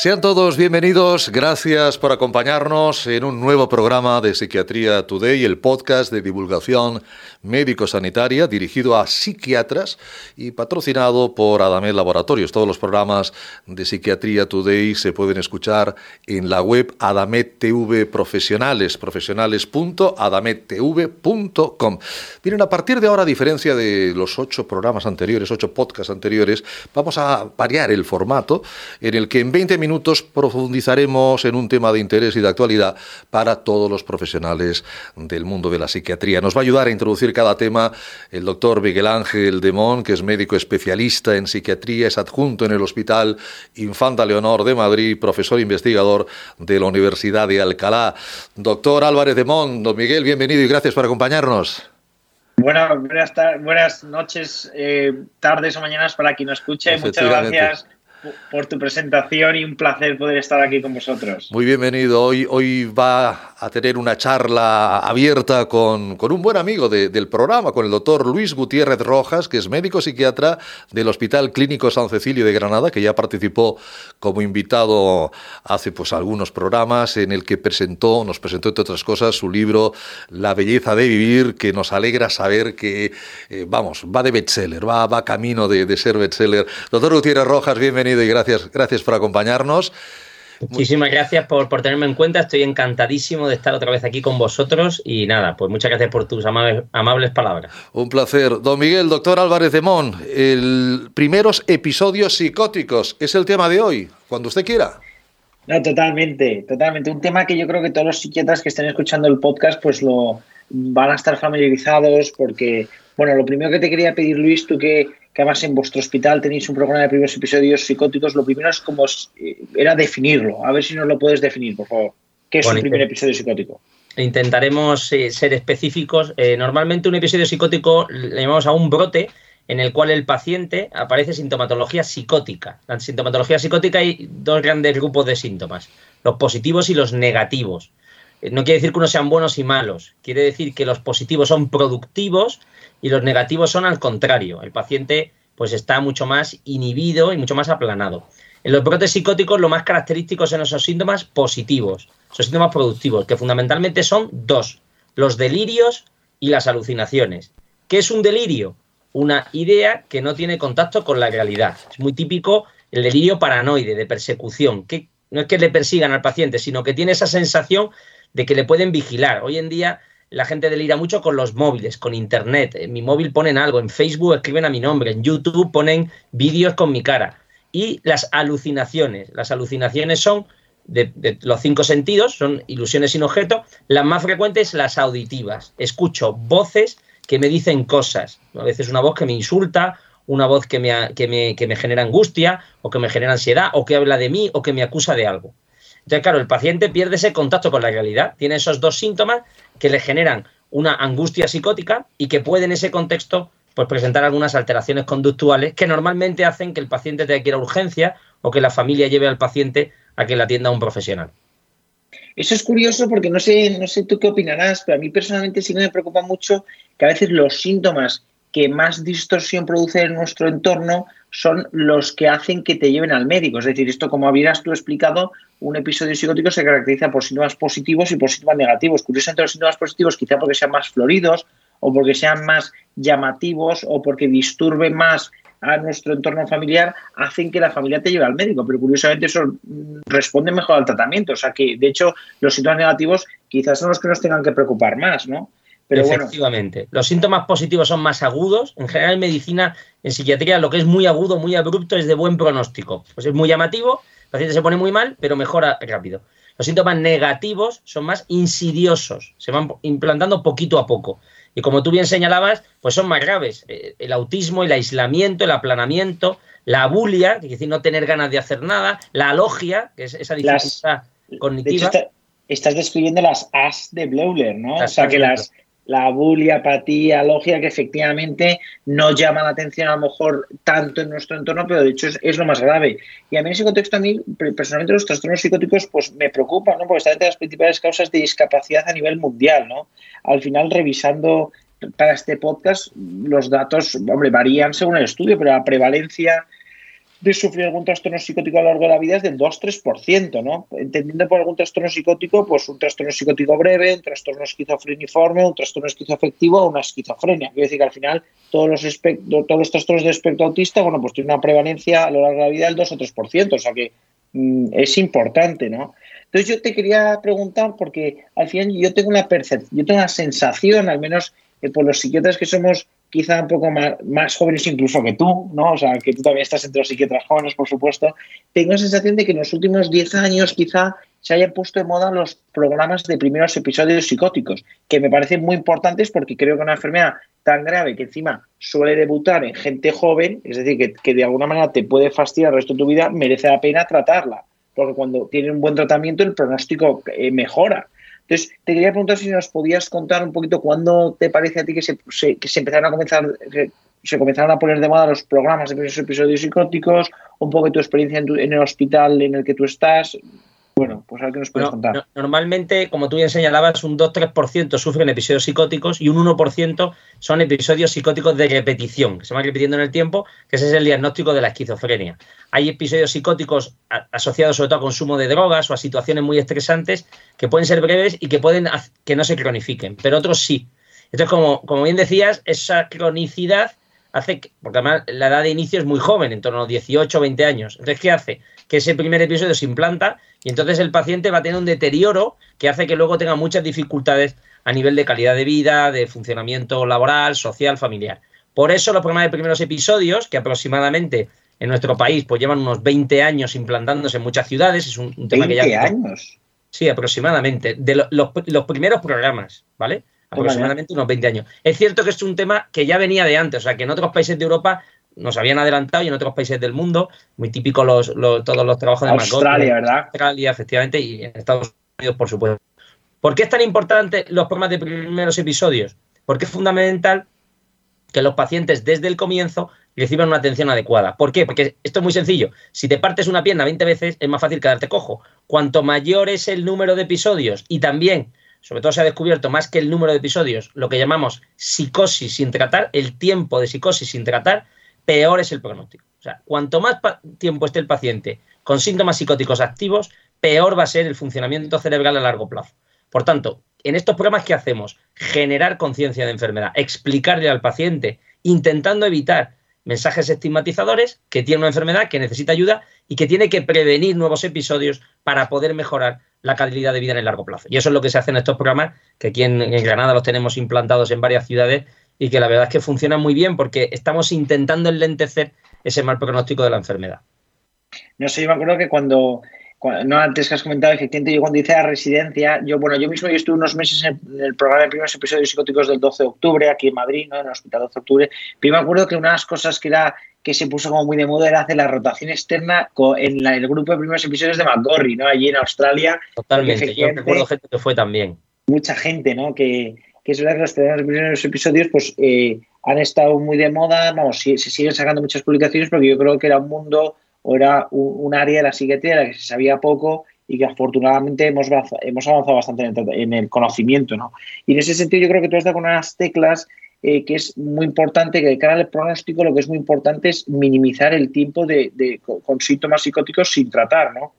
Sean todos bienvenidos, gracias por acompañarnos en un nuevo programa de Psiquiatría Today, el podcast de divulgación médico-sanitaria dirigido a psiquiatras y patrocinado por Adamet Laboratorios. Todos los programas de Psiquiatría Today se pueden escuchar en la web Adamet TV Profesionales, profesionales.adamettv.com. Miren, a partir de ahora, a diferencia de los ocho programas anteriores, ocho podcasts anteriores, vamos a variar el formato en el que en 20 minutos minutos profundizaremos en un tema de interés y de actualidad para todos los profesionales del mundo de la psiquiatría. Nos va a ayudar a introducir cada tema el doctor Miguel Ángel Demón, que es médico especialista en psiquiatría, es adjunto en el Hospital Infanta Leonor de Madrid, profesor investigador de la Universidad de Alcalá. Doctor Álvarez Demón, don Miguel, bienvenido y gracias por acompañarnos. Buenas, buenas, noches, eh, tardes o mañanas para quien nos escuche. Muchas gracias por tu presentación y un placer poder estar aquí con vosotros. Muy bienvenido. Hoy, hoy va a tener una charla abierta con, con un buen amigo del programa, con el doctor Luis Gutiérrez Rojas, que es médico psiquiatra del Hospital Clínico San Cecilio de Granada, que ya participó como invitado hace pues algunos programas en el que presentó, nos presentó entre otras cosas su libro La belleza de vivir, que nos alegra saber que, eh, vamos, va de bestseller, va, va camino de, de ser bestseller. Doctor Gutiérrez Rojas, bienvenido y gracias, gracias por acompañarnos. Muchísimas gracias por, por, tenerme en cuenta. Estoy encantadísimo de estar otra vez aquí con vosotros y nada, pues muchas gracias por tus amables, amables palabras. Un placer. Don Miguel, doctor Álvarez de Mon, el primeros episodios psicóticos es el tema de hoy, cuando usted quiera. No, totalmente, totalmente. Un tema que yo creo que todos los psiquiatras que estén escuchando el podcast pues lo van a estar familiarizados porque, bueno, lo primero que te quería pedir, Luis, tú que que además en vuestro hospital tenéis un programa de primeros episodios psicóticos, lo primero es como eh, era definirlo. A ver si nos lo puedes definir, por favor. ¿Qué es un primer episodio psicótico? Intentaremos eh, ser específicos. Eh, normalmente un episodio psicótico le llamamos a un brote en el cual el paciente aparece sintomatología psicótica. La sintomatología psicótica hay dos grandes grupos de síntomas, los positivos y los negativos. No quiere decir que unos sean buenos y malos, quiere decir que los positivos son productivos y los negativos son al contrario. El paciente pues está mucho más inhibido y mucho más aplanado. En los brotes psicóticos lo más característico son esos síntomas positivos, esos síntomas productivos, que fundamentalmente son dos, los delirios y las alucinaciones. ¿Qué es un delirio? Una idea que no tiene contacto con la realidad. Es muy típico el delirio paranoide, de persecución, que no es que le persigan al paciente, sino que tiene esa sensación de que le pueden vigilar. Hoy en día la gente delira mucho con los móviles, con internet. En mi móvil ponen algo, en Facebook escriben a mi nombre, en YouTube ponen vídeos con mi cara. Y las alucinaciones. Las alucinaciones son de, los cinco sentidos, son ilusiones sin objeto. Las más frecuentes, las auditivas. Escucho voces que me dicen cosas. A veces una voz que me insulta, una voz que me, que me, que me genera angustia, o que me genera ansiedad, o que habla de mí, o que me acusa de algo. Entonces, claro, el paciente pierde ese contacto con la realidad, tiene esos dos síntomas que le generan una angustia psicótica y que puede en ese contexto pues, presentar algunas alteraciones conductuales que normalmente hacen que el paciente tenga que ir a urgencia o que la familia lleve al paciente a que le atienda un profesional. Eso es curioso porque no sé, no sé tú qué opinarás, pero a mí personalmente sí me preocupa mucho que a veces los síntomas que más distorsión produce en nuestro entorno son los que hacen que te lleven al médico. Es decir, esto como habías tú explicado, un episodio psicótico se caracteriza por síntomas positivos y por síntomas negativos. Curiosamente los síntomas positivos quizá porque sean más floridos o porque sean más llamativos o porque disturben más a nuestro entorno familiar hacen que la familia te lleve al médico, pero curiosamente eso responde mejor al tratamiento. O sea que, de hecho, los síntomas negativos quizás son los que nos tengan que preocupar más, ¿no? Efectivamente. Los síntomas positivos son más agudos. En general, en medicina, en psiquiatría, lo que es muy agudo, muy abrupto, es de buen pronóstico. Pues es muy llamativo, el paciente se pone muy mal, pero mejora rápido. Los síntomas negativos son más insidiosos, se van implantando poquito a poco. Y como tú bien señalabas, pues son más graves. Eh, el autismo, el aislamiento, el aplanamiento, la bulia, que quiere decir no tener ganas de hacer nada, la alogia, que es esa dificultad cognitiva. estás describiendo las as de Bleuler, ¿no? o sea, que las, la bulia, apatía, logia, que efectivamente no llama la atención a lo mejor tanto en nuestro entorno, pero de hecho es, lo más grave. Y a mí en ese contexto, a mí personalmente los trastornos psicóticos pues me preocupan, ¿no? Porque están entre las principales causas de discapacidad a nivel mundial, ¿no? Al final, revisando para este podcast, los datos, hombre, varían según el estudio, pero la prevalencia de sufrir algún trastorno psicótico a lo largo de la vida es del 2-3%, ¿no? Entendiendo por algún trastorno psicótico, pues un trastorno psicótico breve, un trastorno esquizofreniforme, un trastorno esquizoafectivo o una esquizofrenia. Quiero decir que al final todos los, todos los trastornos de espectro autista, bueno, pues tienen una prevalencia a lo largo de la vida del 2 o 3%, o sea que mm, es importante, ¿no? Entonces yo te quería preguntar, porque al final yo tengo una percepción, yo tengo una sensación, al menos eh, por los psiquiatras que somos quizá un poco más, jóvenes incluso que tú, ¿no? O sea, que tú todavía estás entre los psiquiatras jóvenes, por supuesto. Tengo la sensación de que en los últimos 10 años quizá se hayan puesto de moda los programas de primeros episodios psicóticos, que me parecen muy importantes porque creo que una enfermedad tan grave que encima suele debutar en gente joven, es decir, que, que de alguna manera te puede fastidiar el resto de tu vida, merece la pena tratarla, porque cuando tiene un buen tratamiento el pronóstico eh, mejora. Entonces, te quería preguntar si nos podías contar un poquito cuándo te parece a ti que se, que se empezaron a comenzar, se comenzaron a poner de moda los programas de episodios psicóticos, un poco de tu experiencia en, en el hospital en el que tú estás, bueno, pues a ver qué nos puedes contar. Normalmente, como tú bien señalabas, un 2-3% sufren episodios psicóticos y un 1% son episodios psicóticos de repetición, que se van repitiendo en el tiempo, que ese es el diagnóstico de la esquizofrenia. Hay episodios psicóticos asociados sobre todo a consumo de drogas o a situaciones muy estresantes que pueden ser breves y que pueden que no se cronifiquen, pero otros sí. Entonces, como, como bien decías, esa cronicidad hace, que, porque además la edad de inicio es muy joven, en torno a 18 o 20 años. Entonces, ¿qué hace? Que ese primer episodio se implanta y entonces el paciente va a tener un deterioro que hace que luego tenga muchas dificultades a nivel de calidad de vida, de funcionamiento laboral, social, familiar. Por eso los programas de primeros episodios, que aproximadamente en nuestro país pues llevan unos 20 años implantándose en muchas ciudades, es un, tema que ya... años? Sí, aproximadamente. De los, los primeros programas, ¿vale? aproximadamente unos 20 años. Es cierto que es un tema que ya venía de antes, o sea, que en otros países de Europa nos habían adelantado y en otros países del mundo, muy típico los, todos los trabajos de Australia, ¿verdad? Australia, efectivamente, y en Estados Unidos, por supuesto. ¿Por qué es tan importante los programas de primeros episodios? Porque es fundamental que los pacientes desde el comienzo reciban una atención adecuada. ¿Por qué? Porque esto es muy sencillo. Si te partes una pierna 20 veces, es más fácil quedarte cojo. Cuanto mayor es el número de episodios y también sobre todo se ha descubierto más que el número de episodios, lo que llamamos psicosis sin tratar, el tiempo de psicosis sin tratar, peor es el pronóstico. O sea, cuanto más tiempo esté el paciente con síntomas psicóticos activos, peor va a ser el funcionamiento cerebral a largo plazo. Por tanto, en estos programas que hacemos, generar conciencia de enfermedad, explicarle al paciente, intentando evitar mensajes estigmatizadores, que tiene una enfermedad, que necesita ayuda y que tiene que prevenir nuevos episodios para poder mejorar la calidad de vida en el largo plazo. Y eso es lo que se hace en estos programas, que aquí en, Granada los tenemos implantados en varias ciudades y que la verdad es que funcionan muy bien porque estamos intentando enlentecer ese mal pronóstico de la enfermedad. No sé, yo me acuerdo que cuando, no antes que has comentado, efectivamente, yo cuando hice la residencia, yo, bueno, yo mismo yo estuve unos meses en el programa de primeros episodios psicóticos del 12 de octubre, aquí en Madrid, ¿no? en el Hospital 12 de octubre, pero me acuerdo que una de las cosas que era que se puso como muy de moda era hacer la rotación externa en el grupo de primeros episodios de McGorry, ¿no? Allí en Australia. Totalmente, yo recuerdo gente que fue también. Mucha gente, ¿no? Que, que es verdad que los primeros episodios pues eh, han estado muy de moda, vamos, se siguen sacando muchas publicaciones porque yo creo que era un mundo o era un, área de la psiquiatría de la que se sabía poco y que afortunadamente hemos, hemos avanzado bastante en el, en el, conocimiento, ¿no? Y en ese sentido yo creo que tú has dado con unas teclas eh, que es muy importante, que de cara al pronóstico lo que es muy importante es minimizar el tiempo de, con síntomas psicóticos sin tratar, ¿no?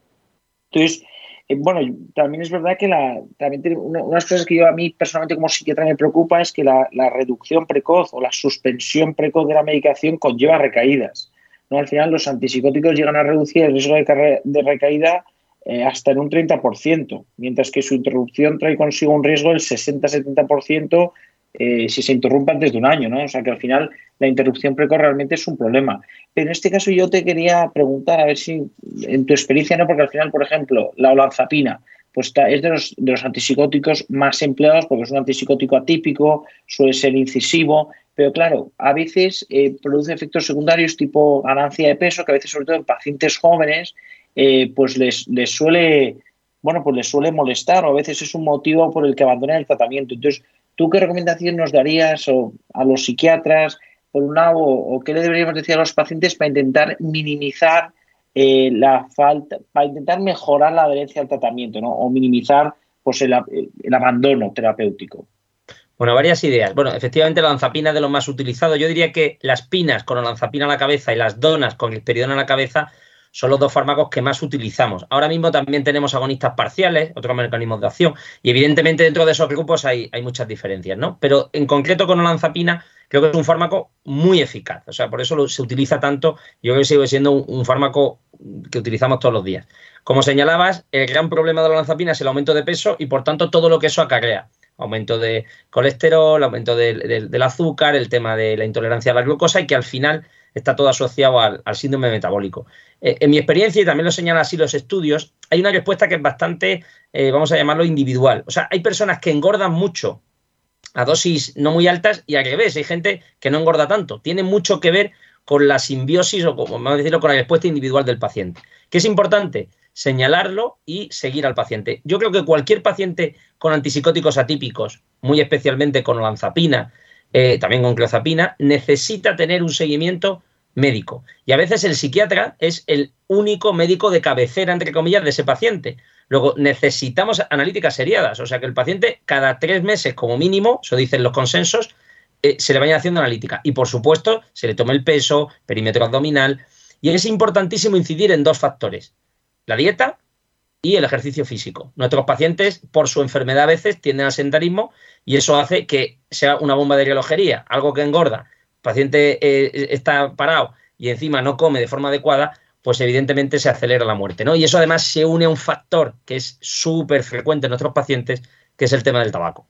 Entonces, eh, bueno, también es verdad que la, también una, unas cosas que yo a mí personalmente como psiquiatra me preocupa es que la, reducción precoz o la suspensión precoz de la medicación conlleva recaídas. ¿no? Al final los antipsicóticos llegan a reducir el riesgo de, de recaída eh, hasta en un 30%, mientras que su interrupción trae consigo un riesgo del 60-70% eh, si se interrumpe antes de un año, ¿no? O sea que al final la interrupción precoz realmente es un problema. Pero en este caso yo te quería preguntar, a ver si en tu experiencia, ¿no? Porque al final, por ejemplo, la olanzapina, pues es de los, de los antipsicóticos más empleados porque es un antipsicótico atípico, suele ser incisivo, pero claro, a veces eh, produce efectos secundarios tipo ganancia de peso, que a veces, sobre todo en pacientes jóvenes, eh, pues les, les suele, bueno, pues les suele molestar o a veces es un motivo por el que abandonan el tratamiento. Entonces, ¿Tú qué recomendación nos darías o a los psiquiatras, por un lado, o qué le deberíamos decir a los pacientes para intentar minimizar eh, la falta, para intentar mejorar la adherencia al tratamiento, ¿no? O minimizar pues, el, abandono terapéutico. Bueno, varias ideas. Bueno, efectivamente la lanzapina es de lo más utilizado. Yo diría que las pinas con lanzapina a la cabeza y las donas con el peridona a la cabeza son los dos fármacos que más utilizamos. Ahora mismo también tenemos agonistas parciales, otros mecanismos de acción, y evidentemente dentro de esos grupos hay, hay muchas diferencias, ¿no? Pero en concreto con olanzapina creo que es un fármaco muy eficaz, o sea, por eso se utiliza tanto, yo creo que sigue siendo un, fármaco que utilizamos todos los días. Como señalabas, el gran problema de la olanzapina es el aumento de peso y por tanto todo lo que eso acarrea aumento de colesterol, aumento del azúcar, el tema de la intolerancia a la glucosa y que al final está todo asociado al, síndrome metabólico. Eh, en mi experiencia, y también lo señalan así los estudios, hay una respuesta que es bastante, eh, vamos a llamarlo, individual. O sea, hay personas que engordan mucho a dosis no muy altas y al revés, hay gente que no engorda tanto. Tiene mucho que ver con la simbiosis o, como vamos a decirlo, con la respuesta individual del paciente. ¿Qué es importante? Señalarlo y seguir al paciente. Yo creo que cualquier paciente con antipsicóticos atípicos, muy especialmente con olanzapina, eh, también con clozapina, necesita tener un seguimiento médico. Y a veces el psiquiatra es el único médico de cabecera, entre comillas, de ese paciente. Luego, necesitamos analíticas seriadas, o sea que el paciente cada tres meses como mínimo, eso dicen los consensos, eh, se le vaya haciendo analítica. Y por supuesto, se le tome el peso, perímetro abdominal. Y es importantísimo incidir en dos factores, la dieta y el ejercicio físico. Nuestros pacientes, por su enfermedad a veces, tienden al sedentarismo y eso hace que sea una bomba de relojería, algo que engorda. El paciente eh, está parado y encima no come de forma adecuada, pues evidentemente se acelera la muerte. ¿no? Y eso además se une a un factor que es súper frecuente en nuestros pacientes, que es el tema del tabaco.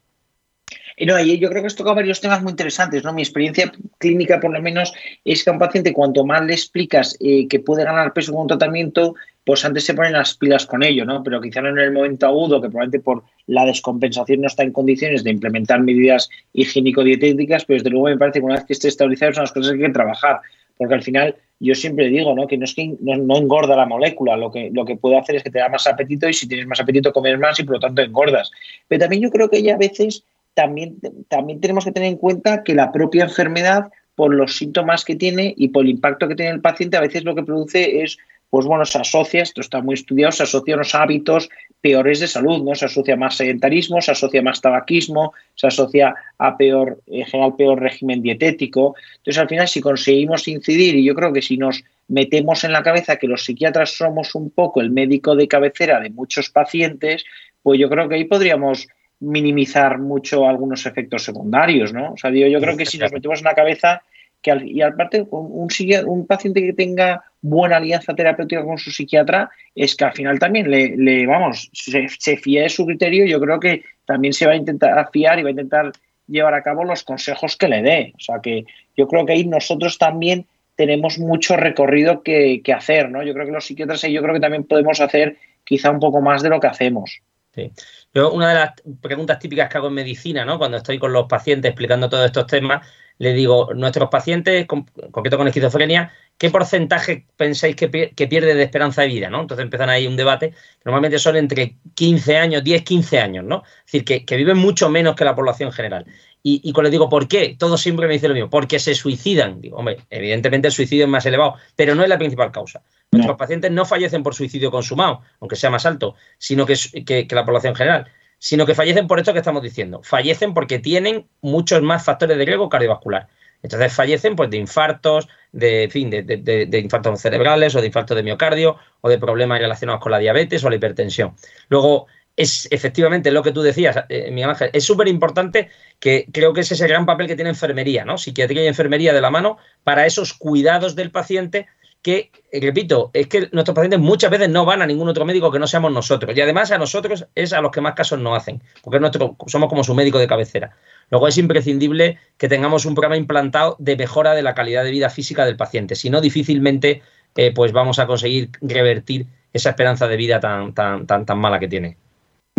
No, yo creo que has tocado varios temas muy interesantes, ¿no? Mi experiencia clínica, por lo menos, es que a un paciente, cuanto más le explicas eh, que puede ganar peso con un tratamiento, pues antes se ponen las pilas con ello, ¿no? Pero quizá no en el momento agudo, que probablemente por la descompensación no está en condiciones de implementar medidas higiénico-dietéticas, pero desde luego me parece que una vez que esté estabilizado son las cosas que hay que trabajar, porque al final yo siempre digo, ¿no? Que no es que no, engorda la molécula, lo que, lo que puede hacer es que te da más apetito y si tienes más apetito comes más y por lo tanto engordas. Pero también yo creo que ya a veces también, también tenemos que tener en cuenta que la propia enfermedad, por los síntomas que tiene y por el impacto que tiene el paciente, a veces lo que produce es, pues bueno, se asocia, esto está muy estudiado, se asocia a unos hábitos peores de salud, ¿no? Se asocia más sedentarismo, se asocia más tabaquismo, se asocia a peor, en general, peor régimen dietético. Entonces, al final, si conseguimos incidir, y yo creo que si nos metemos en la cabeza que los psiquiatras somos un poco el médico de cabecera de muchos pacientes, pues yo creo que ahí podríamos minimizar mucho algunos efectos secundarios, ¿no? O sea, digo, yo creo que si nos metemos en la cabeza que al, y aparte un, un, paciente que tenga buena alianza terapéutica con su psiquiatra es que al final también le, vamos, se, se, fía de su criterio yo creo que también se va a intentar fiar y va a intentar llevar a cabo los consejos que le dé. O sea que yo creo que ahí nosotros también tenemos mucho recorrido que, que hacer, ¿no? Yo creo que los psiquiatras y yo creo que también podemos hacer quizá un poco más de lo que hacemos. Sí. Yo, una de las preguntas típicas que hago en medicina, ¿no? Cuando estoy con los pacientes explicando todos estos temas, le digo, nuestros pacientes, con, concreto con esquizofrenia, ¿qué porcentaje pensáis que, pierde de esperanza de vida? ¿no? Entonces empiezan ahí un debate. Normalmente son entre 15 años, 10, 15 años, ¿no? Es decir, que, viven mucho menos que la población general. Y, y, cuando les digo, ¿por qué? Todos siempre me dicen lo mismo, porque se suicidan. Digo, hombre, evidentemente el suicidio es más elevado, pero no es la principal causa. Nuestros pacientes no fallecen por suicidio consumado, aunque sea más alto, sino que, que, la población general, sino que fallecen por esto que estamos diciendo. Fallecen porque tienen muchos más factores de riesgo cardiovascular. Entonces fallecen pues, de infartos, de, fin, de, infartos cerebrales o de infartos de miocardio o de problemas relacionados con la diabetes o la hipertensión. Luego, es efectivamente lo que tú decías, eh, Miguel Ángel, es súper importante que creo que ese es el gran papel que tiene enfermería, ¿no? Psiquiatría y enfermería de la mano para esos cuidados del paciente que, eh, repito, es que nuestros pacientes muchas veces no van a ningún otro médico que no seamos nosotros. Y además a nosotros es a los que más casos no hacen, porque somos como su médico de cabecera. Luego es imprescindible que tengamos un programa implantado de mejora de la calidad de vida física del paciente. Si no, difícilmente eh, pues vamos a conseguir revertir esa esperanza de vida tan, tan, tan, tan mala que tiene.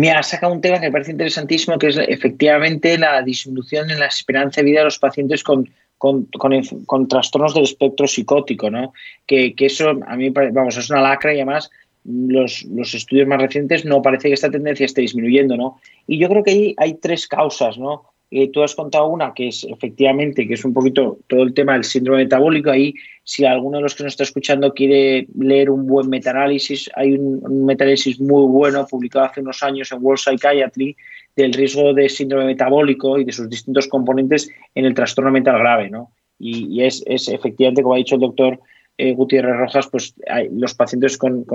Mira, ha sacado un tema que me parece interesantísimo, que es efectivamente la disminución en la esperanza de vida de los pacientes con con, trastornos del espectro psicótico, ¿no? Que, eso a mí, vamos, es una lacra y además los, estudios más recientes no parece que esta tendencia esté disminuyendo, ¿no? Y yo creo que ahí hay tres causas, ¿no? Eh, tú has contado una que es efectivamente, que es un poquito todo el tema del síndrome metabólico. Ahí, si alguno de los que nos está escuchando quiere leer un buen metaanálisis, hay un, un metaanálisis muy bueno publicado hace unos años en World Psychiatry del riesgo de síndrome metabólico y de sus distintos componentes en el trastorno mental grave, ¿no? Y, es, efectivamente, como ha dicho el doctor eh, Gutiérrez Rojas, pues hay, los pacientes con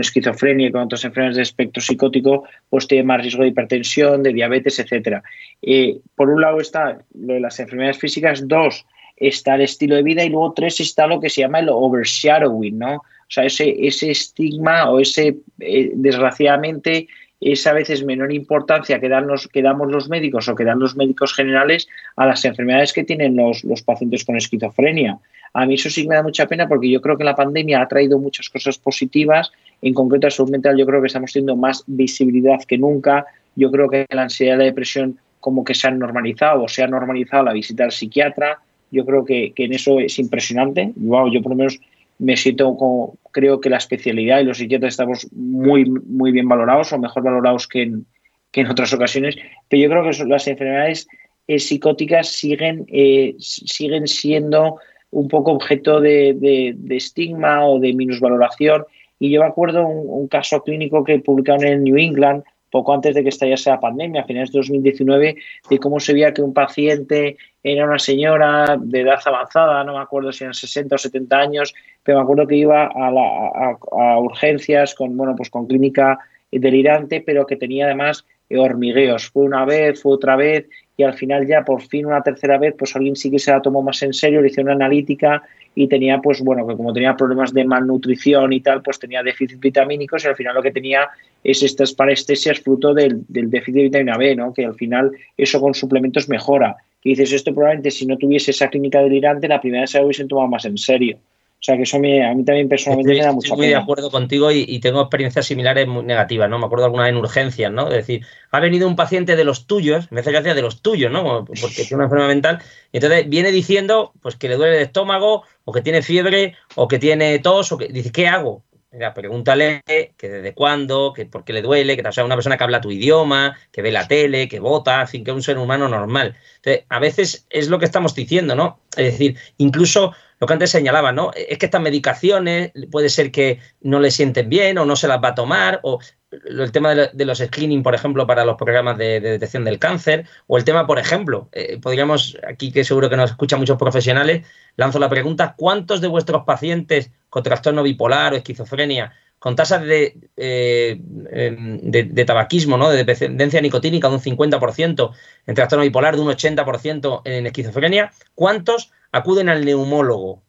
esquizofrenia y con otras enfermedades de espectro psicótico, pues tiene más riesgo de hipertensión, de diabetes, etcétera. Eh, por un lado está lo de las enfermedades físicas, dos está el estilo de vida y luego tres está lo que se llama el overshadowing, ¿no? O sea, ese, ese estigma o ese, eh, desgraciadamente, esa a veces menor importancia que, dan los, que damos los médicos o que dan los médicos generales a las enfermedades que tienen los, los pacientes con esquizofrenia. A mí eso sí me da mucha pena porque yo creo que la pandemia ha traído muchas cosas positivas. En concreto, a salud mental, yo creo que estamos teniendo más visibilidad que nunca. Yo creo que la ansiedad y la depresión como que se han normalizado o se ha normalizado la visita al psiquiatra. Yo creo que, en eso es impresionante. yo por lo menos me siento como, creo que la especialidad y los psiquiatras estamos muy, muy bien valorados o mejor valorados que en, que en otras ocasiones. Pero yo creo que las enfermedades eh, psicóticas siguen, eh, siguen siendo un poco objeto de, estigma o de minusvaloración. Y yo me acuerdo un, un caso clínico que publicaron en New England poco antes de que estallase la pandemia, a finales de 2019, de cómo se veía que un paciente era una señora de edad avanzada, no me acuerdo si eran 60 o 70 años, pero me acuerdo que iba a, a urgencias con, bueno, pues con clínica delirante, pero que tenía además hormigueos. Fue una vez, fue otra vez, y al final ya por fin una tercera vez, pues alguien sí que se la tomó más en serio, le hizo una analítica y tenía, pues bueno, que como tenía problemas de malnutrición y tal, pues tenía déficit vitamínicos y al final lo que tenía es estas parestesias fruto del, del déficit de vitamina B, ¿no? Que al final eso con suplementos mejora. Y dices, esto probablemente si no tuviese esa clínica delirante, la primera vez se lo hubiesen tomado más en serio. O sea, que eso a mí también personalmente me da mucha Estoy muy de acuerdo contigo y, tengo experiencias similares muy negativas, ¿no? Me acuerdo alguna en urgencias, ¿no? Es decir, ha venido un paciente de los tuyos, me hace gracia de los tuyos, ¿no? Porque tiene una enfermedad mental, y entonces viene diciendo, pues que le duele el estómago, o que tiene fiebre, o que tiene tos, o que dice, ¿qué hago? Mira, pregúntale que desde cuándo, que por qué le duele, que o sea una persona que habla tu idioma, que ve la tele, que vota, en fin, que es un ser humano normal. Entonces, a veces es lo que estamos diciendo, ¿no? Es decir, incluso lo que antes señalaba, ¿no? Es que estas medicaciones puede ser que no le sienten bien o no se las va a tomar, o el tema de, los screening, por ejemplo, para los programas de, detección del cáncer, o el tema, por ejemplo, eh, podríamos, aquí que seguro que nos escuchan muchos profesionales, lanzo la pregunta, ¿cuántos de vuestros pacientes con trastorno bipolar o esquizofrenia, con tasas de, eh, em, de, tabaquismo, ¿no? de dependencia nicotínica de un 50%, en trastorno bipolar de un 80% en esquizofrenia, ¿cuántos acuden al neumólogo?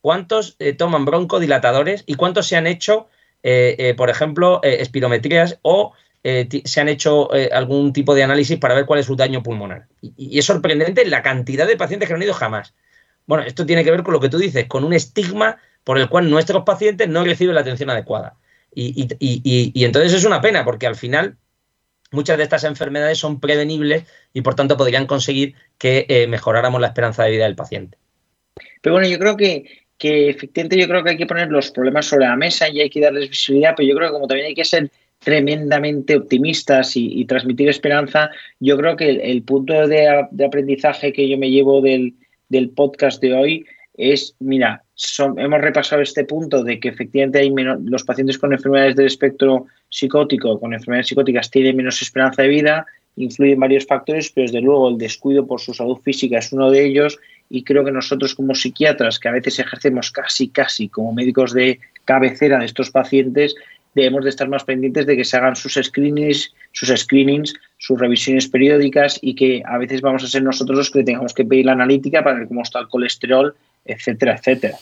¿Cuántos eh, toman broncodilatadores y cuántos se han hecho, eh, por ejemplo, espirometrías o se han hecho algún tipo de análisis para ver cuál es su daño pulmonar? Y, es sorprendente la cantidad de pacientes que no han ido jamás. Bueno, esto tiene que ver con lo que tú dices, con un estigma por el cual nuestros pacientes no reciben la atención adecuada. Y, entonces es una pena, porque al final muchas de estas enfermedades son prevenibles y por tanto podrían conseguir que mejoráramos la esperanza de vida del paciente. Pero bueno, yo creo que, que efectivamente yo creo que hay que poner los problemas sobre la mesa y hay que darles visibilidad, pero yo creo que como también hay que ser tremendamente optimistas y, transmitir esperanza, yo creo que el, punto de, aprendizaje que yo me llevo del, podcast de hoy es, mira, hemos repasado este punto de que efectivamente hay menos, los pacientes con enfermedades del espectro psicótico, con enfermedades psicóticas, tienen menos esperanza de vida, influyen varios factores, pero desde luego el descuido por su salud física es uno de ellos y creo que nosotros como psiquiatras, que a veces ejercemos casi, casi como médicos de cabecera de estos pacientes, debemos de estar más pendientes de que se hagan sus screenings, sus screenings, sus revisiones periódicas y que a veces vamos a ser nosotros los que tengamos que pedir la analítica para ver cómo está el colesterol, etcétera, etcétera.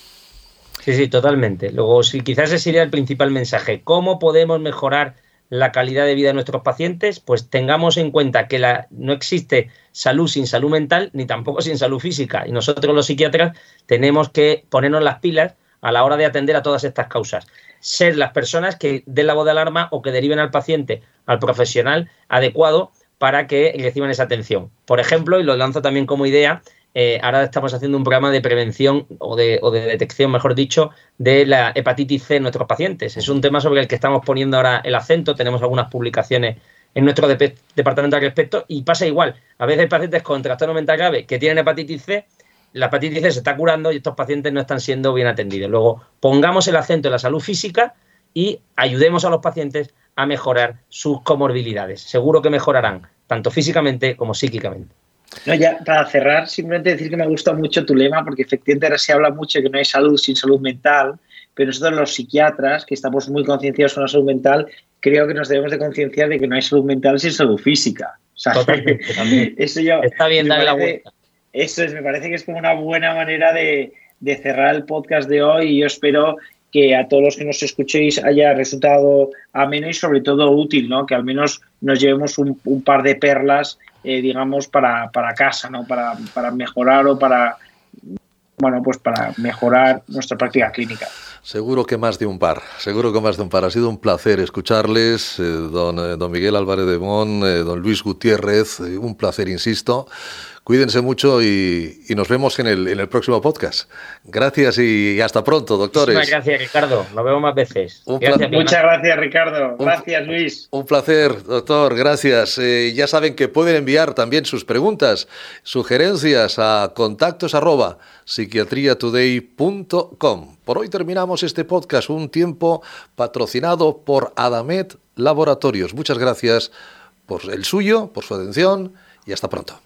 Sí, sí, totalmente. Luego, si quizás ese sería el principal mensaje. ¿Cómo podemos mejorar la calidad de vida de nuestros pacientes, pues tengamos en cuenta que la, no existe salud sin salud mental ni tampoco sin salud física. Y nosotros los psiquiatras tenemos que ponernos las pilas a la hora de atender a todas estas causas. Ser las personas que den la voz de alarma o que deriven al paciente al profesional adecuado para que reciban esa atención. Por ejemplo, y lo lanzo también como idea, eh, ahora estamos haciendo un programa de prevención o de, o de, detección, mejor dicho, de la hepatitis C en nuestros pacientes. Es un tema sobre el que estamos poniendo ahora el acento. Tenemos algunas publicaciones en nuestro departamento al respecto y pasa igual. A veces pacientes con trastorno mental grave que tienen hepatitis C, la hepatitis C se está curando y estos pacientes no están siendo bien atendidos. Luego, pongamos el acento en la salud física y ayudemos a los pacientes a mejorar sus comorbilidades. Seguro que mejorarán, tanto físicamente como psíquicamente. No, ya para cerrar, simplemente decir que me gusta mucho tu lema, porque efectivamente ahora se habla mucho de que no hay salud sin salud mental, pero nosotros los psiquiatras, que estamos muy concienciados con la salud mental, creo que nos debemos de concienciar de que no hay salud mental sin salud física. eso Está bien darle la vuelta. Eso es, me parece que es como una buena manera de, cerrar el podcast de hoy y yo espero que a todos los que nos escuchéis haya resultado ameno y sobre todo útil, ¿no? Que al menos nos llevemos un, par de perlas, eh, digamos, para, para, casa, ¿no? Para, para mejorar o para, bueno, pues para mejorar nuestra práctica clínica. Seguro que más de un par, seguro que más de un par. Ha sido un placer escucharles, eh, don, eh, don Miguel Álvarez de Mon, don Luis Gutiérrez, un placer, insisto. Cuídense mucho y, nos vemos en el, en el, próximo podcast. Gracias y hasta pronto, doctores. Muchas gracias, Ricardo. Nos vemos más veces. Muchas gracias, Ricardo. Gracias, Luis. Un placer, doctor. Gracias. Eh, ya saben que pueden enviar también sus preguntas, sugerencias a contactos arroba psiquiatriatoday.com. Por hoy terminamos este podcast, un tiempo patrocinado por Adamet Laboratorios. Muchas gracias por el suyo, por su atención y hasta pronto.